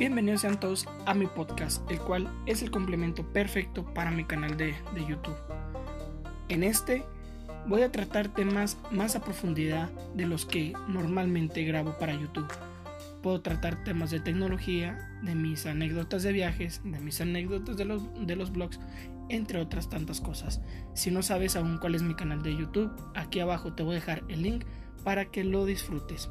Bienvenidos sean todos a mi podcast, el cual es el complemento perfecto para mi canal de, de YouTube. En este voy a tratar temas más a profundidad de los que normalmente grabo para YouTube. Puedo tratar temas de tecnología, de mis anécdotas de viajes, de mis anécdotas de los, de los blogs, entre otras tantas cosas. Si no sabes aún cuál es mi canal de YouTube, aquí abajo te voy a dejar el link para que lo disfrutes.